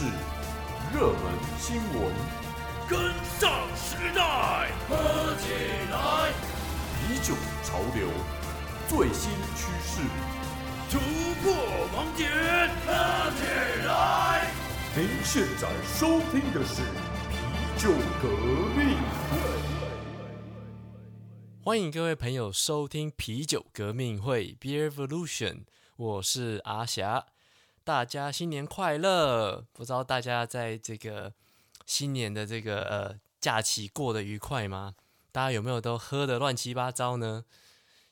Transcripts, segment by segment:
事、热门新闻，跟上时代，喝起来！啤酒潮流，最新趋势，突破盲点，喝起来！您现在收听的是啤酒革命。欢迎各位朋友收听啤酒革命会 （Beer Evolution），我是阿霞。大家新年快乐！不知道大家在这个新年的这个呃假期过得愉快吗？大家有没有都喝得乱七八糟呢？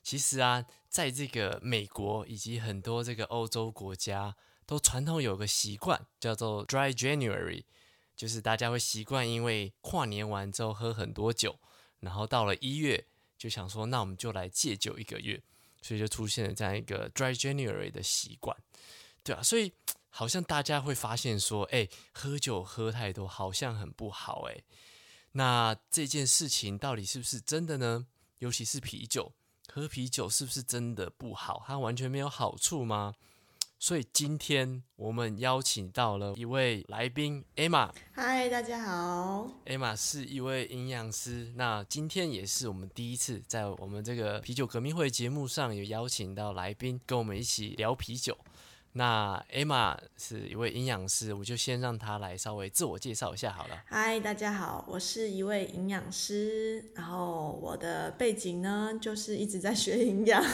其实啊，在这个美国以及很多这个欧洲国家，都传统有个习惯叫做 Dry January，就是大家会习惯因为跨年完之后喝很多酒，然后到了一月就想说，那我们就来戒酒一个月，所以就出现了这样一个 Dry January 的习惯。对啊，所以 好像大家会发现说，哎，喝酒喝太多好像很不好，哎，那这件事情到底是不是真的呢？尤其是啤酒，喝啤酒是不是真的不好？它完全没有好处吗？所以今天我们邀请到了一位来宾，Emma。嗨，大家好。Emma 是一位营养师，那今天也是我们第一次在我们这个啤酒革命会节目上有邀请到来宾，跟我们一起聊啤酒。那 Emma 是一位营养师，我就先让她来稍微自我介绍一下好了。嗨，大家好，我是一位营养师，然后我的背景呢就是一直在学营养。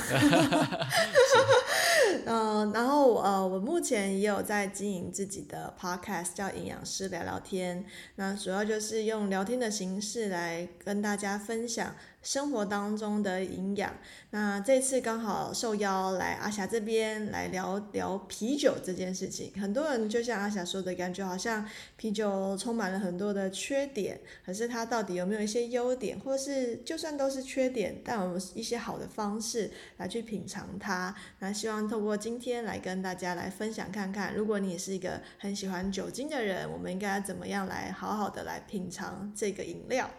嗯，然后呃，我目前也有在经营自己的 podcast，叫营养师聊聊天。那主要就是用聊天的形式来跟大家分享。生活当中的营养，那这次刚好受邀来阿霞这边来聊聊啤酒这件事情。很多人就像阿霞说的感觉，好像啤酒充满了很多的缺点，可是它到底有没有一些优点，或是就算都是缺点，但我们一些好的方式来去品尝它。那希望透过今天来跟大家来分享看看，如果你是一个很喜欢酒精的人，我们应该怎么样来好好的来品尝这个饮料。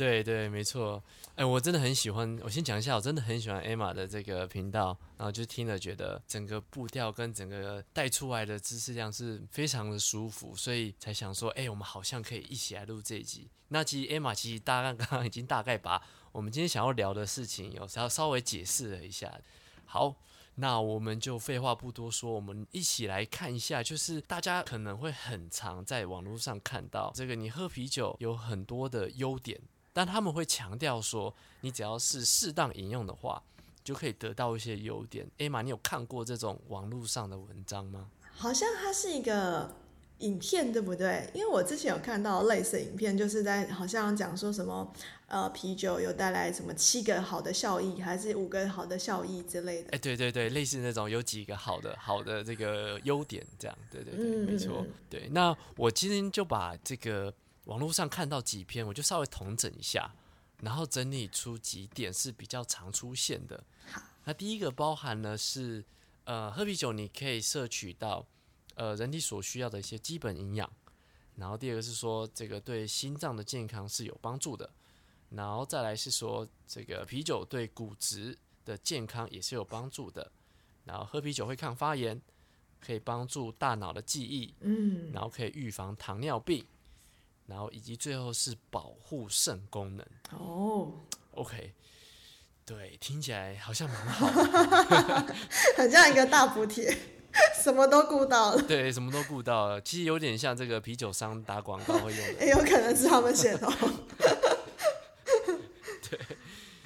对对，没错。哎，我真的很喜欢。我先讲一下，我真的很喜欢 Emma 的这个频道，然后就听了，觉得整个步调跟整个带出来的知识量是非常的舒服，所以才想说，哎，我们好像可以一起来录这一集。那其实 Emma 其实大概 刚刚已经大概把我们今天想要聊的事情有稍稍微解释了一下。好，那我们就废话不多说，我们一起来看一下，就是大家可能会很常在网络上看到这个，你喝啤酒有很多的优点。但他们会强调说，你只要是适当引用的话，就可以得到一些优点。艾玛，你有看过这种网络上的文章吗？好像它是一个影片，对不对？因为我之前有看到类似影片，就是在好像讲说什么，呃，啤酒有带来什么七个好的效益，还是五个好的效益之类的。哎，对对对，类似那种有几个好的好的这个优点，这样，对对对，没错。对，那我今天就把这个。网络上看到几篇，我就稍微统整一下，然后整理出几点是比较常出现的。好，那第一个包含呢是，呃，喝啤酒你可以摄取到呃人体所需要的一些基本营养。然后第二个是说，这个对心脏的健康是有帮助的。然后再来是说，这个啤酒对骨质的健康也是有帮助的。然后喝啤酒会抗发炎，可以帮助大脑的记忆，嗯，然后可以预防糖尿病。然后以及最后是保护肾功能哦，OK，对，听起来好像蛮好，很像一个大补贴，什么都顾到了。对，什么都顾到了，其实有点像这个啤酒商打广告会用的，也有可能是他们写的。对，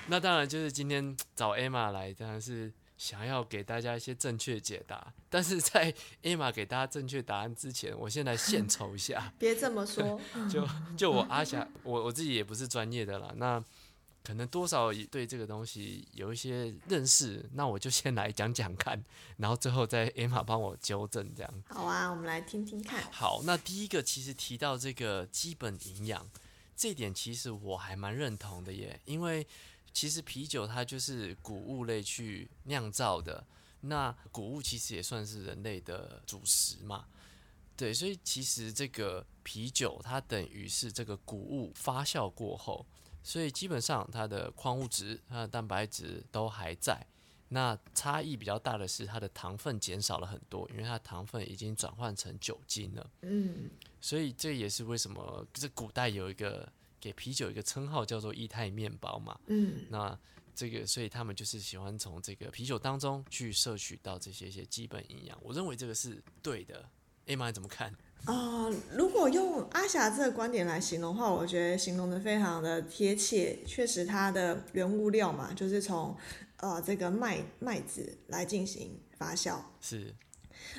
那当然就是今天找 Emma 来，当然是。想要给大家一些正确解答，但是在艾玛给大家正确答案之前，我先来献丑 一下。别这么说，就就我阿霞，我我自己也不是专业的啦，那可能多少对这个东西有一些认识，那我就先来讲讲看，然后最后再艾玛帮我纠正这样。好啊，我们来听听看。好，那第一个其实提到这个基本营养，这点其实我还蛮认同的耶，因为。其实啤酒它就是谷物类去酿造的，那谷物其实也算是人类的主食嘛，对，所以其实这个啤酒它等于是这个谷物发酵过后，所以基本上它的矿物质、它的蛋白质都还在，那差异比较大的是它的糖分减少了很多，因为它的糖分已经转换成酒精了。嗯，所以这也是为什么这古代有一个给啤酒一个称号叫做液态面包嘛。嗯，那这个，所以他们就是喜欢从这个啤酒当中去摄取到这些一些基本营养。我认为这个是对的。艾玛你怎么看？啊、如果用阿霞这个观点来形容的话，我觉得形容的非常的贴切。确实，它的原物料嘛，就是从呃这个麦麦子来进行发酵。是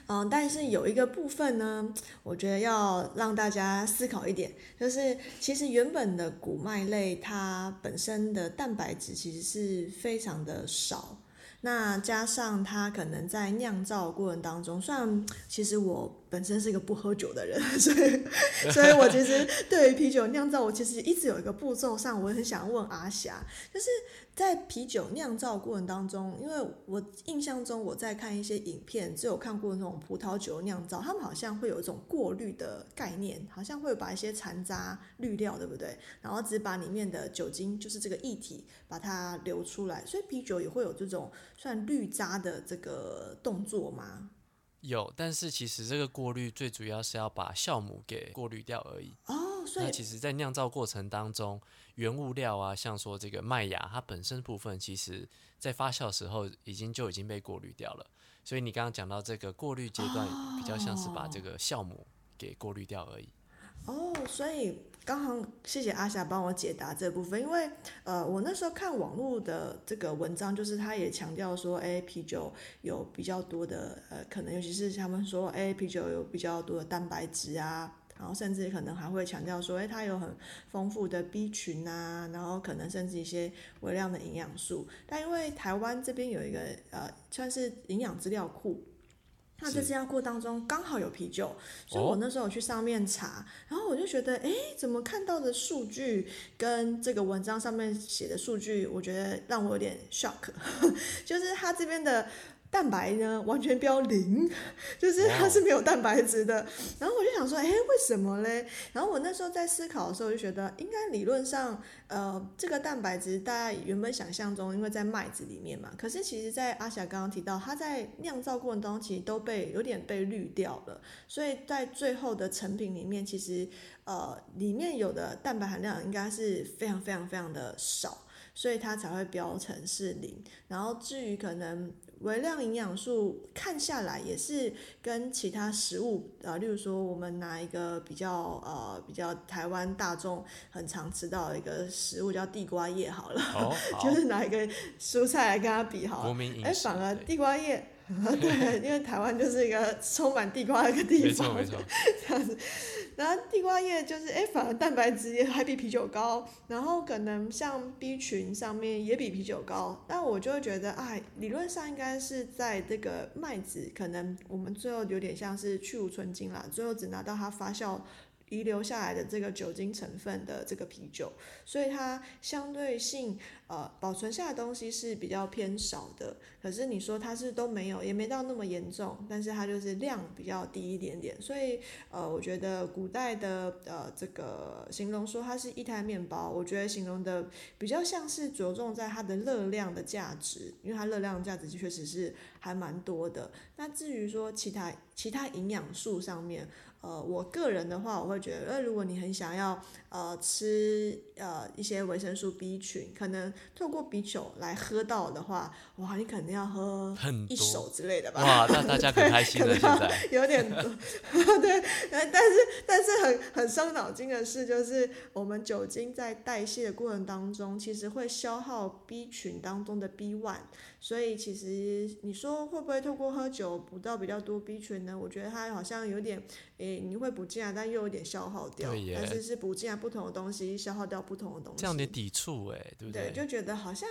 嗯，但是有一个部分呢，我觉得要让大家思考一点，就是其实原本的谷麦类它本身的蛋白质其实是非常的少。那加上它可能在酿造过程当中，虽然其实我本身是一个不喝酒的人，所以所以我其实对于啤酒酿造，我其实一直有一个步骤上，我很想问阿霞，就是在啤酒酿造过程当中，因为我印象中我在看一些影片，只有看过那种葡萄酒酿造，他们好像会有一种过滤的概念，好像会把一些残渣滤掉，对不对？然后只把里面的酒精，就是这个液体，把它流出来，所以啤酒也会有这种算滤渣的这个动作吗？有，但是其实这个过滤最主要是要把酵母给过滤掉而已。哦，所以其实，在酿造过程当中，原物料啊，像说这个麦芽，它本身部分，其实在发酵时候已经就已经被过滤掉了。所以你刚刚讲到这个过滤阶段，比较像是把这个酵母给过滤掉而已。哦，所以刚好谢谢阿霞帮我解答这部分，因为呃，我那时候看网络的这个文章，就是他也强调说，哎，啤酒有比较多的呃，可能尤其是他们说，哎，啤酒有比较多的蛋白质啊。然后甚至可能还会强调说，哎，它有很丰富的 B 群啊，然后可能甚至一些微量的营养素。但因为台湾这边有一个呃，算是营养资料库，那在是资料库当中刚好有啤酒，所以哦我那时候去上面查，然后我就觉得，哎，怎么看到的数据跟这个文章上面写的数据，我觉得让我有点 shock，就是它这边的。蛋白呢，完全标零，就是它是没有蛋白质的。然后我就想说，哎，为什么嘞？然后我那时候在思考的时候，就觉得应该理论上，呃，这个蛋白质大家原本想象中，因为在麦子里面嘛，可是其实，在阿霞刚刚提到，它在酿造过程当中其实都被有点被滤掉了，所以在最后的成品里面，其实呃里面有的蛋白含量应该是非常非常非常的少。所以它才会标成是零。然后至于可能微量营养素看下来也是跟其他食物，呃，例如说我们拿一个比较呃比较台湾大众很常吃到的一个食物叫地瓜叶好了，就，是拿一个蔬菜来跟它比好了，哎，反而地瓜叶。对，因为台湾就是一个充满地瓜的一个地方，没错没错，这样子。然后地瓜叶就是，哎，反而蛋白质也还比啤酒高，然后可能像 B 群上面也比啤酒高，但我就会觉得，哎，理论上应该是在这个麦子，可能我们最后有点像是去无存精啦，最后只拿到它发酵。遗留下来的这个酒精成分的这个啤酒，所以它相对性呃保存下的东西是比较偏少的。可是你说它是都没有，也没到那么严重，但是它就是量比较低一点点。所以呃，我觉得古代的呃这个形容说它是一台面包，我觉得形容的比较像是着重在它的热量的价值，因为它热量的价值确实是还蛮多的。那至于说其他其他营养素上面，呃，我个人的话，我会觉得，呃，如果你很想要呃吃呃一些维生素 B 群，可能透过啤酒来喝到的话，哇，你肯定要喝很一手多，之类的吧？哇，那大家可开心 现在，有点多，对，呃但是但是很很伤脑筋的事，就是我们酒精在代谢的过程当中，其实会消耗 B 群当中的 B one，所以其实你说会不会透过喝酒补到比较多 B 群呢？我觉得它好像有点，诶，你会补进来，但又有点消耗掉对，但是是补进来不同的东西，消耗掉不同的东西，这样有点抵触哎，对不对，对？就觉得好像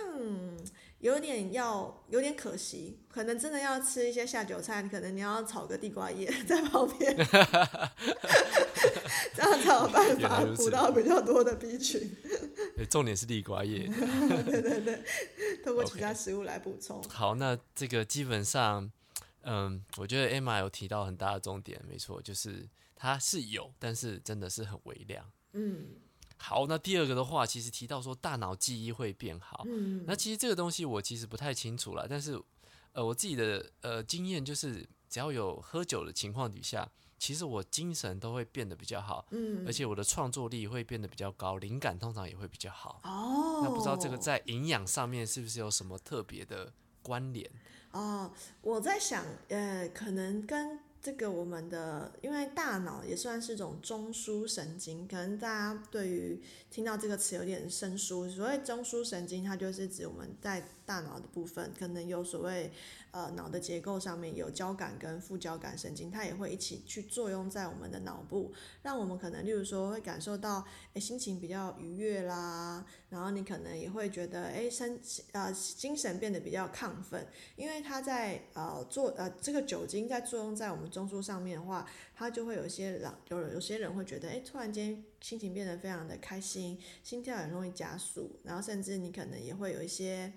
有点要有点可惜，可能真的要吃一些下酒菜，可能你要炒个地瓜叶在旁边，这样才有办法补到比较多的 B 群。对重点是地瓜叶。对对对，通过其他食物来补充。好，那这个基本上，嗯，我觉得 Emma 有提到很大的重点，没错，就是它是有，但是真的是很微量。嗯，好，那第二个的话，其实提到说大脑记忆会变好，嗯，那其实这个东西我其实不太清楚了，但是呃，我自己的呃经验就是，只要有喝酒的情况底下，其实我精神都会变得比较好，嗯而且我的创作力会变得比较高，灵感通常也会比较好。哦，那不知道这个在营养上面是不是有什么特别的关联？哦，我在想，呃，可能跟这个我们的，因为大脑也算是一种中枢神经，可能大家对于听到这个词有点生疏。所谓中枢神经，它就是指我们在大脑的部分，可能有所谓呃脑的结构上面有交感跟副交感神经，它也会一起去作用在我们的脑部，让我们可能例如说会感受到，诶心情比较愉悦啦，然后你可能也会觉得，诶身呃精神变得比较亢奋。因为它在呃作呃这个酒精在作用在我们中枢上面的话，它就会有一些人有有些人会觉得，哎，突然间心情变得非常的开心，心跳很容易加速，然后甚至你可能也会有一些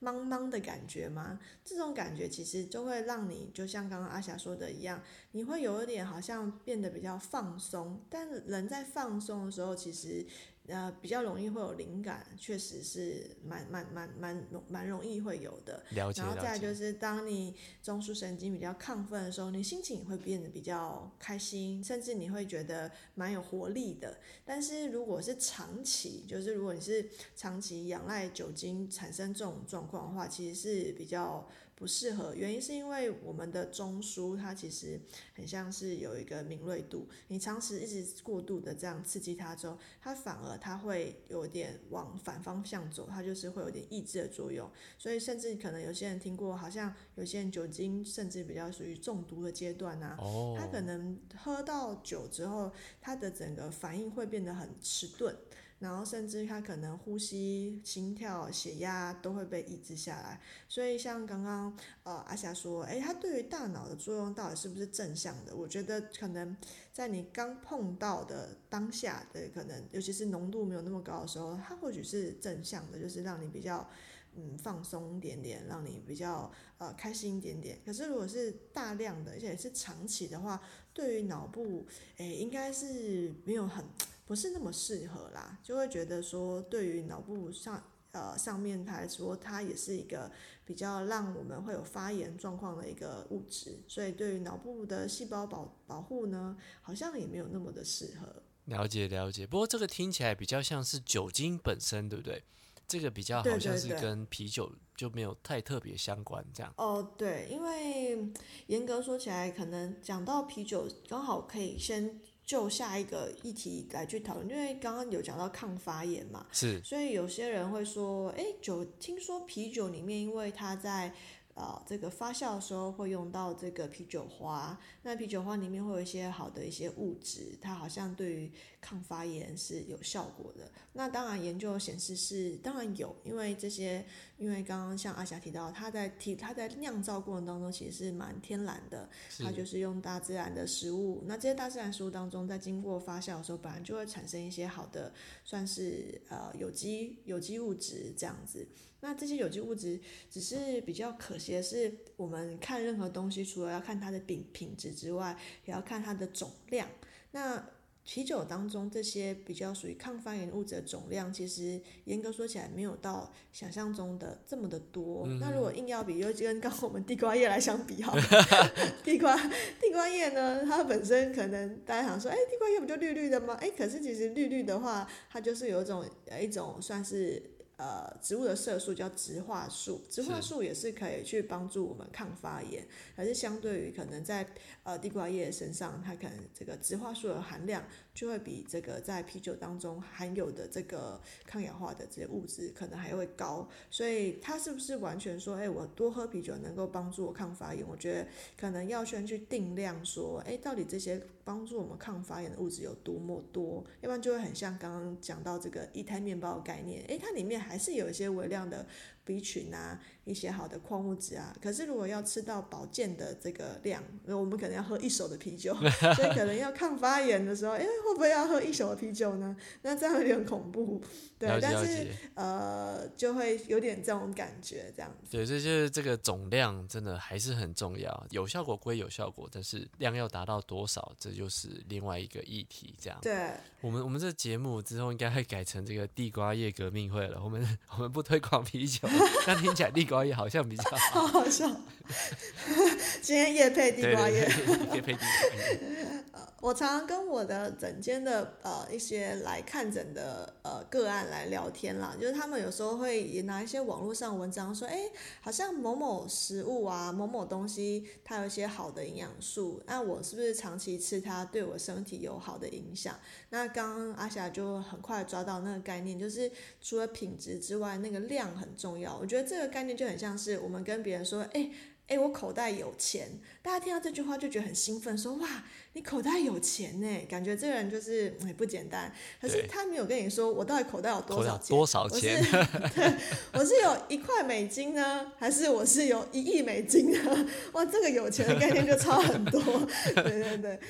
茫茫的感觉嘛。这种感觉其实就会让你，就像刚刚阿霞说的一样，你会有一点好像变得比较放松。但人在放松的时候，其实呃比较容易会有灵感，确实是蛮蛮蛮蛮蛮容易会有的。了解然后再就是，当你中枢神经比较亢奋的时候，你心情也会变得比较开心，甚至你会觉得蛮有活力的。但是如果是长期，就是如果你是长期仰赖酒精产生这种状况的话，其实是比较不适合。原因是因为我们的中枢它其实很像是有一个敏锐度，你长时一直过度的这样刺激它之后，它反而它会有点往反方向走，它就是会有点抑制的作用。所以甚至可能有些人听过，好像有些人酒精甚至比较属于中毒的阶段啊，哦，他可能喝到酒之后，他的整个反应会变得很迟钝，然后甚至他可能呼吸、心跳、血压都会被抑制下来。所以像刚刚呃阿霞说，诶，它对于大脑的作用到底是不是正向的？我觉得可能在你刚碰到的当下的可能，尤其是浓度没有那么高的时候，它或许是正向的，就是让你比较。嗯，放松一点点，让你比较呃开心一点点。可是如果是大量的，而且是长期的话，对于脑部，诶，应该是没有很不是那么适合啦，就会觉得说，对于脑部上呃上面来说，它也是一个比较让我们会有发炎状况的一个物质，所以对于脑部的细胞保保护呢，好像也没有那么的适合。了解了解。不过这个听起来比较像是酒精本身，对不对？这个比较好像是跟啤酒就没有太特别相关，这样。哦，对，因为严格说起来，可能讲到啤酒，刚好可以先就下一个议题来去讨论，因为刚刚有讲到抗发炎嘛，是。所以有些人会说，哎，酒，听说啤酒里面，因为它在呃这个发酵的时候会用到这个啤酒花，那啤酒花里面会有一些好的一些物质，它好像对于抗发炎是有效果的。那当然研究显示是当然有，因为这些，因为刚刚像阿霞提到，它在提它在酿造过程当中其实是蛮天然的，它就是用大自然的食物。那这些大自然食物当中，在经过发酵的时候，本来就会产生一些好的，算是呃有机有机物质这样子。那这些有机物质只是比较可惜的是，我们看任何东西，除了要看它的品品质之外，也要看它的总量。那啤酒当中这些比较属于抗发炎物质的总量，其实严格说起来没有到想象中的这么的多。那如果硬要比，就跟刚刚我们地瓜叶来相比哈，地瓜地瓜叶呢，它本身可能大家想说，哎，地瓜叶不就绿绿的吗？哎，可是其实绿绿的话，它就是有一种一种算是。呃，植物的色素叫植化素，植化素也是可以去帮助我们抗发炎，可是相对于可能在呃地瓜叶身上，它可能这个植化素的含量就会比这个在啤酒当中含有的这个抗氧化的这些物质可能还会高，所以它是不是完全说，哎，我多喝啤酒能够帮助我抗发炎？我觉得可能要先去定量说，哎，到底这些帮助我们抗发炎的物质有多么多，要不然就会很像刚刚讲到这个一胎面包的概念，哎，它里面还是有一些微量的 B 群啊，一些好的矿物质啊。可是如果要吃到保健的这个量，我们可能要喝一手的啤酒，所以可能要抗发炎的时候，哎，会不会要喝一手的啤酒呢？那这样有点恐怖，对但是。呃，就会有点这种感觉，这样子。对，所以就是这个总量真的还是很重要，有效果归有效果，但是量要达到多少，这就是另外一个议题。这样，对，我们我们这节目之后应该会改成这个地瓜叶革命会了。我们 我们不推广啤酒，但听起来地瓜叶好像比较好。好好笑。今天夜配地瓜叶。配地瓜叶。我常常跟我的诊间的呃一些来看诊的呃个案来聊天啦，就是他们有时候会也拿一些网络上文章说，哎，好像某某食物啊，某某东西它有一些好的营养素，那我是不是长期吃它对我身体有好的影响？那刚刚阿霞就很快抓到那个概念，就是除了品质之外，那个量很重要。我觉得这个概念就很像是我们跟别人说，哎。哎，我口袋有钱，大家听到这句话就觉得很兴奋，说哇，你口袋有钱呢，感觉这个人就是哎不简单。可是他没有跟你说我到底口袋有多多少少钱，多少我是钱？我是有一块美金呢，还是我是有一亿美金呢？哇，这个有钱的概念就差很多。对 对对。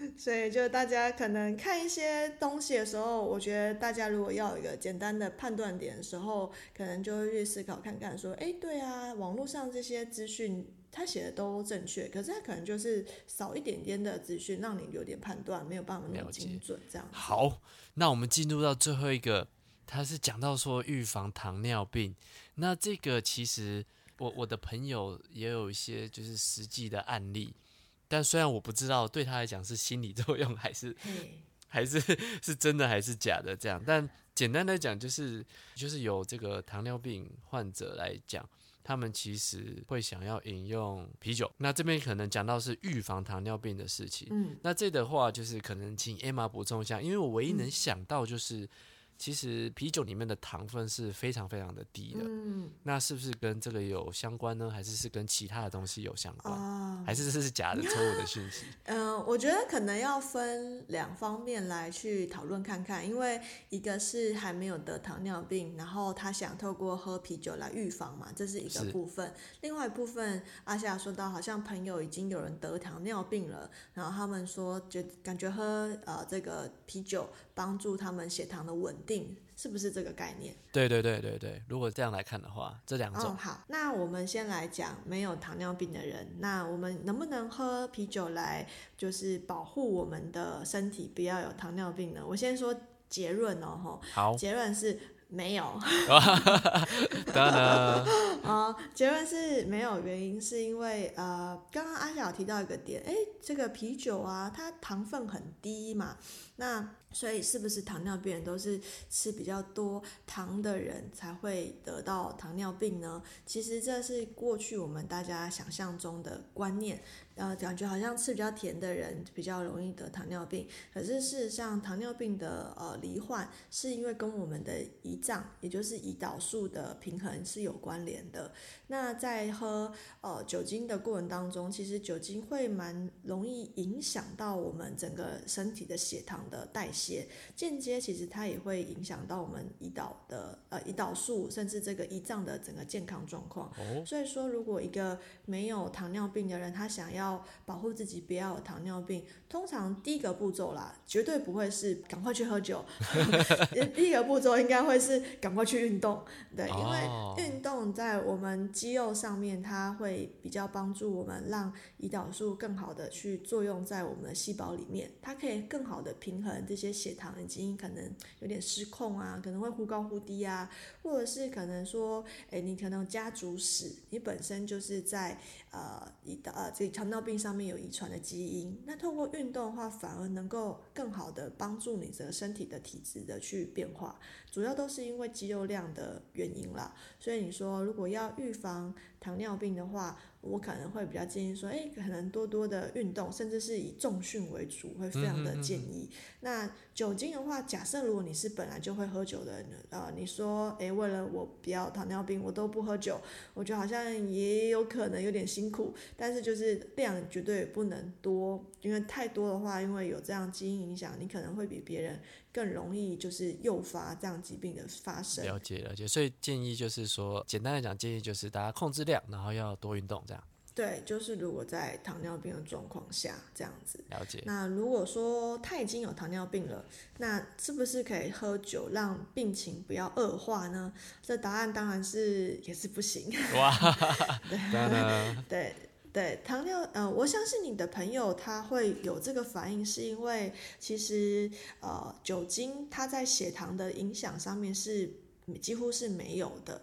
所以，就大家可能看一些东西的时候，我觉得大家如果要有一个简单的判断点的时候，可能就会去思考看看，说，哎，对啊，网络上这些资讯他写的都正确，可是他可能就是少一点点的资讯，让你有点判断没有办法那么精准，这样。好，那我们进入到最后一个，他是讲到说预防糖尿病。那这个其实我我的朋友也有一些就是实际的案例，但虽然我不知道对他来讲是心理 作用还是，还是是真的还是假的这样，但简单来讲就是就是有这个糖尿病患者来讲。他们其实会想要饮用啤酒，那这边可能讲到是预防糖尿病的事情。嗯，那这的话，就是可能请 Emma 补充一下，因为我唯一能嗯想到就是，其实啤酒里面的糖分是非常非常的低的。嗯那是不是跟这个有相关呢？还是是跟其他的东西有相关？哦，还是这是假的错误的讯息？嗯，我觉得可能要分两方面来去讨论看看，因为一个是还没有得糖尿病，然后他想透过喝啤酒来预防嘛，这是一个部分；另外一部分，阿夏说到，好像朋友已经有人得糖尿病了，然后他们说觉感觉喝呃这个啤酒帮助他们血糖的稳定，是不是这个概念？对对对对对，如果这样来看的话，这两哦，种、好，那我们先来讲没有糖尿病的人，那我们能不能喝啤酒来就是保护我们的身体不要有糖尿病呢？我先说结论哦，吼，好，结论是没有。当然啊，结论是没有原因，是因为呃，刚刚阿小提到一个点，诶，这个啤酒啊，它糖分很低嘛，那所以是不是糖尿病人都是吃比较多糖的人才会得到糖尿病呢？其实这是过去我们大家想象中的观念，呃，感觉好像吃比较甜的人比较容易得糖尿病，可是事实上，糖尿病的呃罹患是因为跟我们的胰脏，也就是胰岛素的平衡是有关联的。那在喝呃酒精的过程当中，其实酒精会蛮容易影响到我们整个身体的血糖的代谢，间接其实它也会影响到我们胰岛的呃胰岛素，甚至这个胰脏的整个健康状况。哦，所以说，如果一个没有糖尿病的人，他想要要保护自己不要有糖尿病，通常第一个步骤啦，绝对不会是赶快去喝酒，第一个步骤应该会是赶快去运动，对，因哦。为运动在我们肌肉上面，它会比较帮助我们让胰岛素更好的去作用在我们的细胞里面，它可以更好的平衡这些血糖已经可能有点失控啊，可能会忽高忽低啊，或者是可能说，哎，你可能家族史，你本身就是在呃胰岛呃这个糖尿病上面有遗传的基因，那透过运运动的话，反而能够更好的帮助你的身体的体质的去变化，主要都是因为肌肉量的原因啦。所以你说如果要预防糖尿病的话，我可能会比较建议说，哎，可能多多的运动，甚至是以重训为主，会非常的建议。那酒精的话，假设如果你是本来就会喝酒的人，呃，你说，诶，为了我不要糖尿病，我都不喝酒，我觉得好像也有可能有点辛苦，但是就是量绝对不能多，因为太多的话，因为有这样基因影响，你可能会比别人更容易就是诱发这样疾病的发生。了解了解，所以建议就是说，简单来讲，建议就是大家控制量，然后要多运动，这样。对，就是如果在糖尿病的状况下这样子。了解。那如果说他已经有糖尿病了，那是不是可以喝酒让病情不要恶化呢？这答案当然是也是不行。哇，对对，糖尿呃，我相信你的朋友他会有这个反应，是因为其实呃酒精它在血糖的影响上面是几乎是没有的。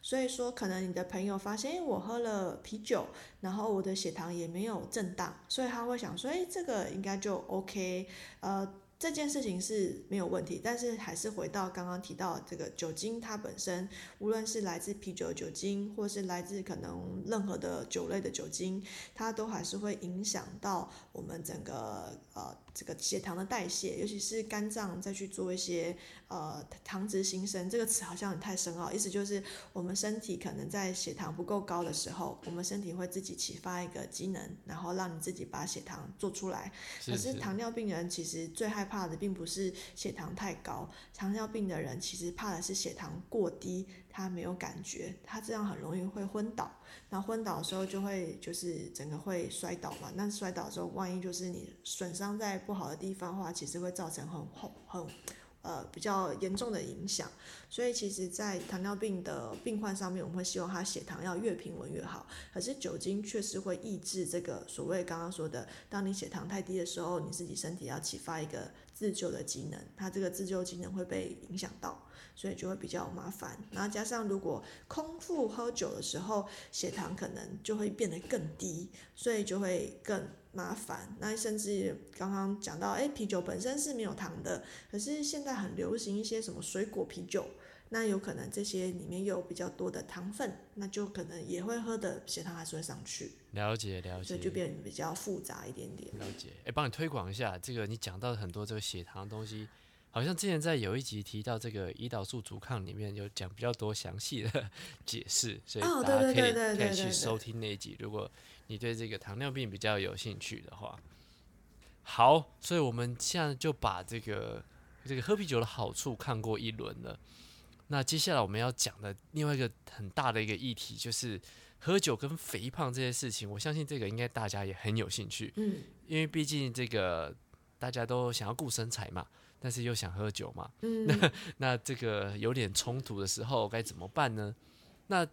所以说，可能你的朋友发现，哎，我喝了啤酒，然后我的血糖也没有震荡，所以他会想说，哎，这个应该就 OK，呃。这件事情是没有问题，但是还是回到刚刚提到这个酒精，它本身无论是来自啤酒酒精，或是来自可能任何的酒类的酒精，它都还是会影响到我们整个呃这个血糖的代谢，尤其是肝脏再去做一些呃糖脂新生这个词好像很太深奥，意思就是我们身体可能在血糖不够高的时候，我们身体会自己启发一个机能，然后让你自己把血糖做出来。可是糖尿病人其实最害怕的并不是血糖太高，糖尿病的人其实怕的是血糖过低，他没有感觉，他这样很容易会昏倒。那昏倒的时候就会就是整个会摔倒嘛。那摔倒之后，万一就是你损伤在不好的地方的话，其实会造成很很很呃比较严重的影响。所以其实，在糖尿病的病患上面，我们会希望他血糖要越平稳越好。可是酒精确实会抑制这个所谓刚刚说的，当你血糖太低的时候，你自己身体要启发一个。自救的机能，它这个自救机能会被影响到，所以就会比较麻烦。然后加上如果空腹喝酒的时候，血糖可能就会变得更低，所以就会更麻烦。那甚至刚刚讲到，哎，啤酒本身是没有糖的，可是现在很流行一些什么水果啤酒。那有可能这些里面有比较多的糖分，那就可能也会喝的血糖还是会上去。了解了解，所以就变比较复杂一点点。了解，哎，帮你推广一下这个，你讲到很多这个血糖的东西，好像之前在有一集提到这个胰岛素阻抗里面有讲比较多详细的 解释，所以大家可以可以去收听那一集。如果你对这个糖尿病比较有兴趣的话，好，所以我们现在就把这个这个喝啤酒的好处看过一轮了。那接下来我们要讲的另外一个很大的一个议题，就是喝酒跟肥胖这些事情。我相信这个应该大家也很有兴趣，嗯，因为毕竟这个大家都想要顾身材嘛，但是又想喝酒嘛，嗯，那那这个有点冲突的时候该怎么办呢？那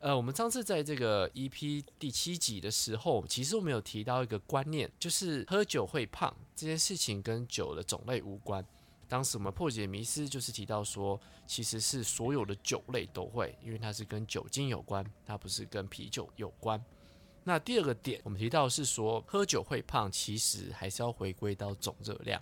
呃，我们上次在这个 EP 第七集的时候，其实我们有提到一个观念，就是喝酒会胖这件事情跟酒的种类无关。当时我们破解迷思，就是提到说，其实是所有的酒类都会，因为它是跟酒精有关，它不是跟啤酒有关。那第二个点，我们提到是说，喝酒会胖，其实还是要回归到总热量。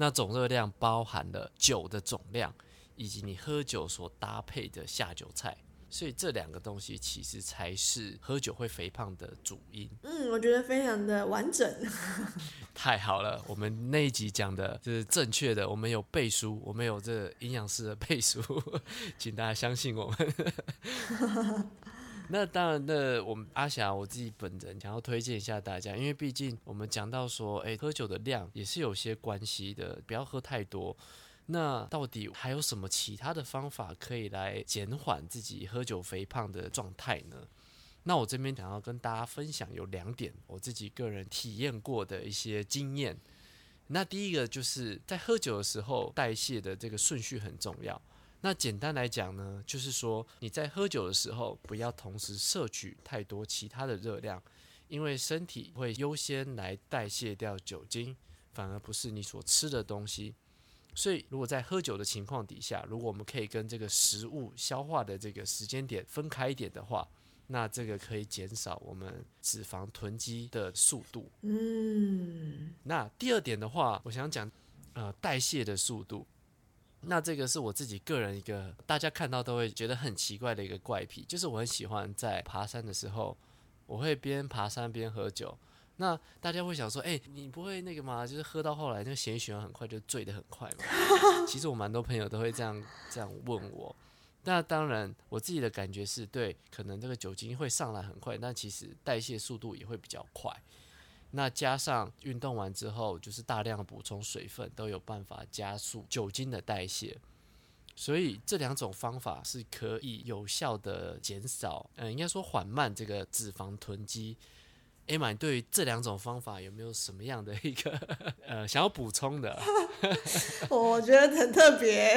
那总热量包含了酒的总量，以及你喝酒所搭配的下酒菜。所以这两个东西其实才是喝酒会肥胖的主因。嗯，我觉得非常的完整。太好了，我们那一集讲的就是正确的，我们有背书，我们有这营养师的背书，请大家相信我们。那当然，那我们阿霞我自己本人想要推荐一下大家，因为毕竟我们讲到说，哎，喝酒的量也是有些关系的，不要喝太多。那到底还有什么其他的方法可以来减缓自己喝酒肥胖的状态呢？那我这边想要跟大家分享有两点我自己个人体验过的一些经验。那第一个就是在喝酒的时候，代谢的这个顺序很重要。那简单来讲呢，就是说你在喝酒的时候，不要同时摄取太多其他的热量，因为身体会优先来代谢掉酒精，反而不是你所吃的东西。所以，如果在喝酒的情况底下，如果我们可以跟这个食物消化的这个时间点分开一点的话，那这个可以减少我们脂肪囤积的速度。嗯，那第二点的话，我想讲，呃，代谢的速度。那这个是我自己个人一个大家看到都会觉得很奇怪的一个怪癖，就是我很喜欢在爬山的时候，我会边爬山边喝酒。那大家会想说，哎，你不会那个吗？就是喝到后来，那个血液循环很快，就醉得很快嘛。其实我蛮多朋友都会这样这样问我。那当然，我自己的感觉是对，可能这个酒精会上来很快，但其实代谢速度也会比较快。那加上运动完之后，就是大量补充水分，都有办法加速酒精的代谢。所以这两种方法是可以有效的减少，嗯，应该说缓慢这个脂肪囤积。艾玛，你对于这两种方法有没有什么样的一个 呃想要补充的？我觉得很特别。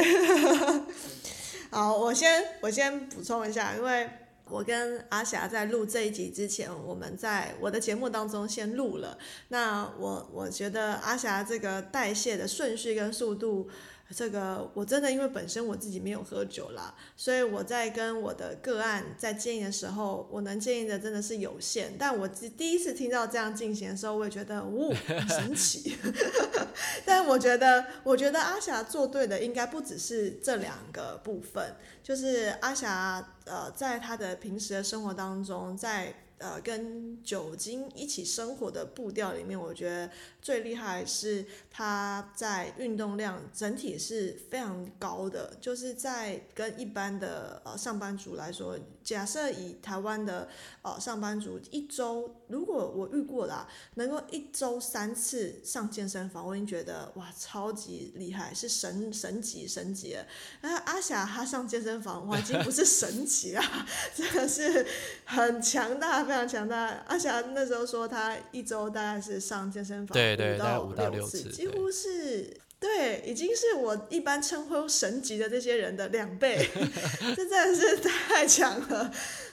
好，我先我先补充一下，因为我跟阿霞在录这一集之前，我们在我的节目当中先录了。那我我觉得阿霞这个代谢的顺序跟速度。这个我真的因为本身我自己没有喝酒啦，所以我在跟我的个案在建议的时候，我能建议的真的是有限。但我第一次听到这样进行的时候，我也觉得哦，神奇。但我觉得，我觉得阿霞做对的应该不只是这两个部分，就是阿霞呃，在她的平时的生活当中，在呃跟酒精一起生活的步调里面，我觉得。最厉害是他在运动量整体是非常高的，就是在跟一般的呃上班族来说，假设以台湾的呃上班族一周，如果我遇过啦，能够一周三次上健身房，我已经觉得哇超级厉害，是神神级神级了。那阿霞她上健身房，哇已经不是神级了，真的是很强大，非常强大。阿霞那时候说她一周大概是上健身房。五到六次，几乎是对，已经是我一般称呼神级的这些人的两倍，这真的是太强了。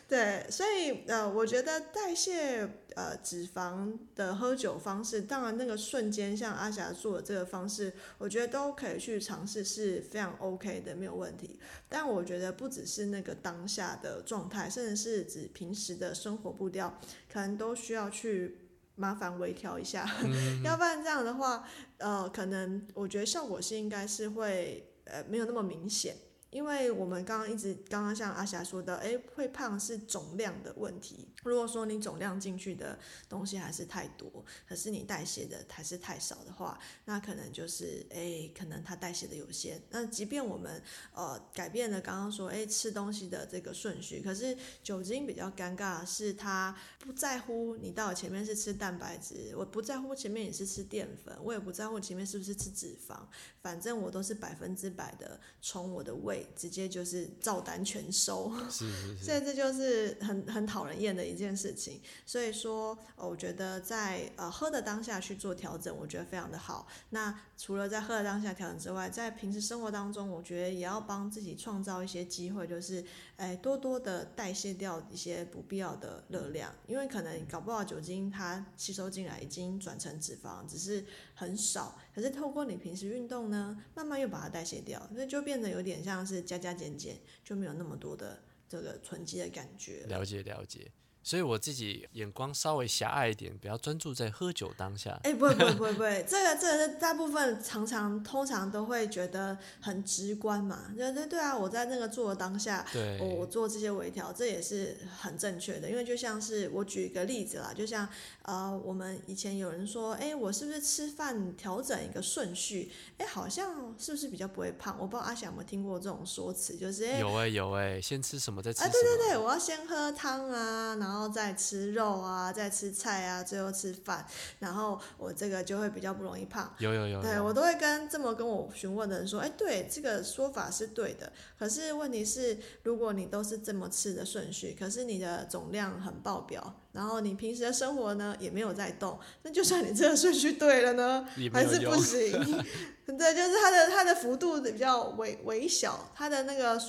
对，所以呃，我觉得代谢呃脂肪的喝酒方式，当然那个瞬间像阿霞做的这个方式，我觉得都可以去尝试，是非常 OK 的，没有问题。但我觉得不只是那个当下的状态，甚至是指平时的生活步调，可能都需要去。麻烦微调一下，要不然这样的话，呃，可能我觉得效果是应该是会呃没有那么明显。因为我们刚刚一直刚刚像阿霞说的，哎，会胖是总量的问题。如果说你总量进去的东西还是太多，可是你代谢的还是太少的话，那可能就是哎，可能它代谢的有限。那即便我们呃改变了刚刚说哎吃东西的这个顺序，可是酒精比较尴尬是它不在乎你到前面是吃蛋白质，我不在乎前面你是吃淀粉，我也不在乎前面是不是吃脂肪，反正我都是百分之百的从我的胃。直接就是照单全收，是是是，所以这就是很很讨人厌的一件事情。所以说，我觉得在呃喝的当下去做调整，我觉得非常的好。那除了在喝的当下调整之外，在平时生活当中，我觉得也要帮自己创造一些机会，就是哎多多的代谢掉一些不必要的热量，因为可能搞不好酒精它吸收进来已经转成脂肪，只是很少。可是透过你平时运动呢，慢慢又把它代谢掉，所以就变得有点像是加加减减，就没有那么多的这个囤积的感觉。了解了解。所以我自己眼光稍微狭隘一点，比较专注在喝酒当下。哎，不会不会不会不会，这个这个是大部分常常通常都会觉得很直观嘛。对对对啊，我在那个做的当下，我我做这些微调，这也是很正确的。因为就像是我举一个例子啦，就像呃，我们以前有人说，哎，我是不是吃饭调整一个顺序？哎，好像是不是比较不会胖？我不知道阿翔有没有听过这种说辞，就是有哎有哎，先吃什么再吃什么。对对对，我要先喝汤啊，然后。然后再吃肉啊，再吃菜啊，最后吃饭，然后我这个就会比较不容易胖。有有有，对我都会跟这么跟我询问的人说，哎，对，这个说法是对的。可是问题是，如果你都是这么吃的顺序，可是你的总量很爆表，然后你平时的生活呢也没有在动，那就算你这个顺序对了呢，还是不行。对，就是它的它的幅度比较微微小，它的那个。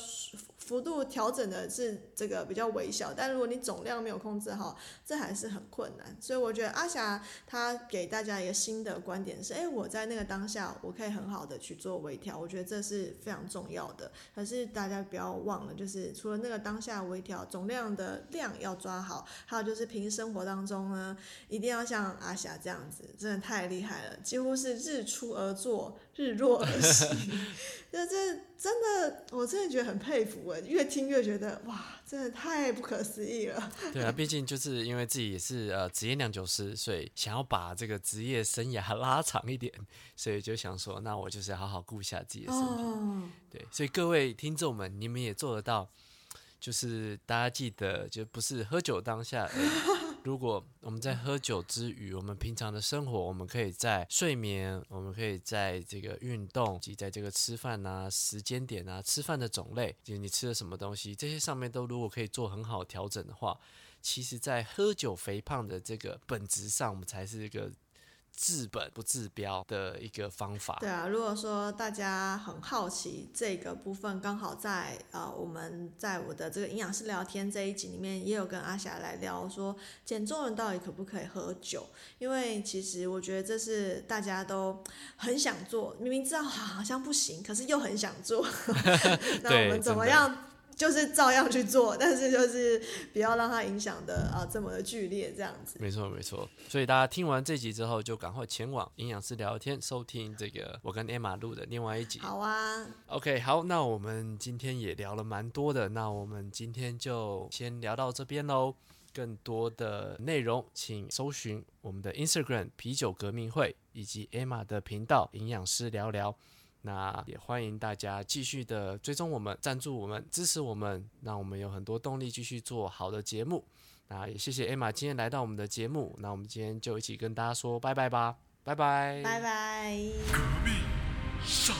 幅度调整的是这个比较微小，但如果你总量没有控制好，这还是很困难。所以我觉得阿霞她给大家一个新的观点是：哎，我在那个当下，我可以很好的去做微调，我觉得这是非常重要的。可是大家不要忘了，就是除了那个当下微调，总量的量要抓好，还有就是平时生活当中呢，一定要像阿霞这样子，真的太厉害了，几乎是日出而作。日落而息，这这真的，我真的觉得很佩服我！越听越觉得哇，真的太不可思议了。对啊，毕竟就是因为自己也是呃职业酿酒师，所以想要把这个职业生涯拉长一点，所以就想说，那我就是好好顾一下自己的身体。对，所以各位听众们，你们也做得到，就是大家记得，就不是喝酒当下。如果我们在喝酒之余，我们平常的生活，我们可以在睡眠，我们可以在这个运动及在这个吃饭呐时间点呐，吃饭的种类，就是你吃了什么东西，这些上面都如果可以做很好调整的话，其实在喝酒肥胖的这个本质上，我们才是一个。治本不治标的一个方法。对啊，如果说大家很好奇这个部分，刚好在呃我们在我的这个营养师聊天这一集里面，也有跟阿霞来聊说，减重人到底可不可以喝酒？因为其实我觉得这是大家都很想做，明明知道好像不行，可是又很想做。那我们怎么样？就是照样去做，但是就是不要让它影响的啊这么的剧烈，这样子。没错没错，所以大家听完这集之后，就赶快前往营养师聊天，收听这个我跟 Emma 录的另外一集。好啊。OK，好，那我们今天也聊了蛮多的，那我们今天就先聊到这边喽。更多的内容，请搜寻我们的 Instagram 啤酒革命会以及 Emma 的频道营养师聊聊。那也欢迎大家继续的追踪我们、赞助我们、支持我们，让我们有很多动力继续做好的节目。那也谢谢艾玛今天来到我们的节目，那我们今天就一起跟大家说拜拜吧，拜拜，拜拜。革命尚